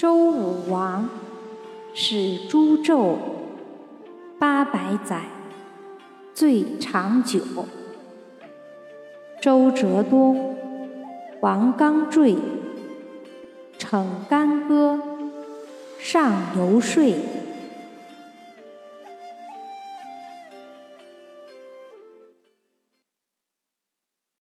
周武王，始诛纣，八百载，最长久。周折东，王纲坠，逞干戈，上游说。